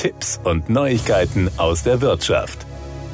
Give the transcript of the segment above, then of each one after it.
Tipps und Neuigkeiten aus der Wirtschaft.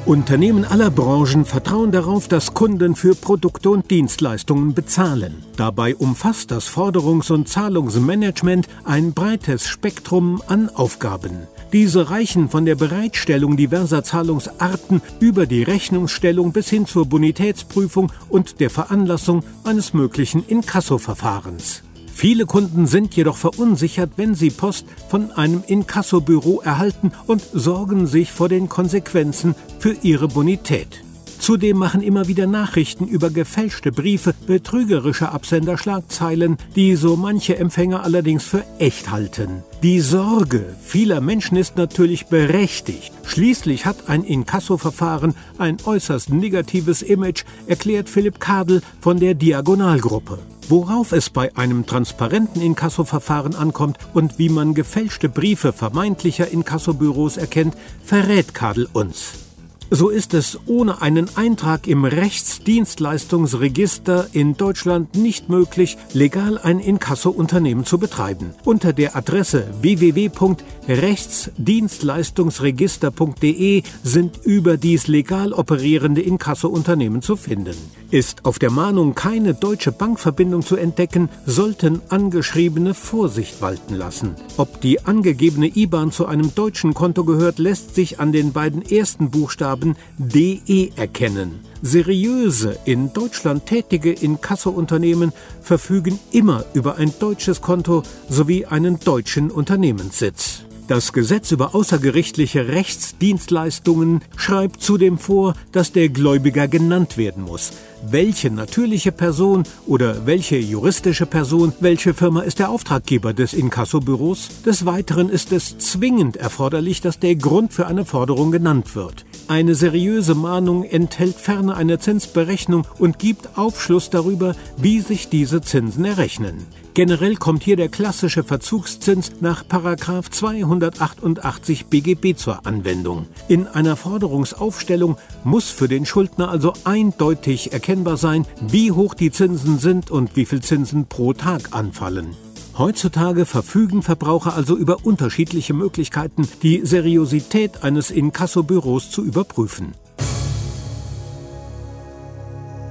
Unternehmen aller Branchen vertrauen darauf, dass Kunden für Produkte und Dienstleistungen bezahlen. Dabei umfasst das Forderungs- und Zahlungsmanagement ein breites Spektrum an Aufgaben. Diese reichen von der Bereitstellung diverser Zahlungsarten über die Rechnungsstellung bis hin zur Bonitätsprüfung und der Veranlassung eines möglichen Inkassoverfahrens. Viele Kunden sind jedoch verunsichert, wenn sie Post von einem Inkassobüro erhalten und sorgen sich vor den Konsequenzen für ihre Bonität. Zudem machen immer wieder Nachrichten über gefälschte Briefe, betrügerische Absender Schlagzeilen, die so manche Empfänger allerdings für echt halten. Die Sorge vieler Menschen ist natürlich berechtigt. Schließlich hat ein Inkassoverfahren ein äußerst negatives Image, erklärt Philipp Kadel von der Diagonalgruppe. Worauf es bei einem transparenten Inkassoverfahren ankommt und wie man gefälschte Briefe vermeintlicher Inkassobüros erkennt, verrät Kadel uns. So ist es ohne einen Eintrag im Rechtsdienstleistungsregister in Deutschland nicht möglich, legal ein Inkasso-Unternehmen zu betreiben. Unter der Adresse www.rechtsdienstleistungsregister.de sind überdies legal operierende Inkasso-Unternehmen zu finden. Ist auf der Mahnung keine deutsche Bankverbindung zu entdecken, sollten Angeschriebene Vorsicht walten lassen. Ob die angegebene IBAN zu einem deutschen Konto gehört, lässt sich an den beiden ersten Buchstaben Buchstaben DE erkennen. Seriöse, in Deutschland tätige Inkasso-Unternehmen verfügen immer über ein deutsches Konto sowie einen deutschen Unternehmenssitz. Das Gesetz über außergerichtliche Rechtsdienstleistungen schreibt zudem vor, dass der Gläubiger genannt werden muss. Welche natürliche Person oder welche juristische Person, welche Firma ist der Auftraggeber des Inkassobüros? Des Weiteren ist es zwingend erforderlich, dass der Grund für eine Forderung genannt wird. Eine seriöse Mahnung enthält ferner eine Zinsberechnung und gibt Aufschluss darüber, wie sich diese Zinsen errechnen. Generell kommt hier der klassische Verzugszins nach 288 BGB zur Anwendung. In einer Forderungsaufstellung muss für den Schuldner also eindeutig erkennbar sein, wie hoch die Zinsen sind und wie viel Zinsen pro Tag anfallen. Heutzutage verfügen Verbraucher also über unterschiedliche Möglichkeiten, die Seriosität eines Inkassobüros zu überprüfen.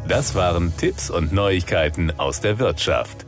Das waren Tipps und Neuigkeiten aus der Wirtschaft.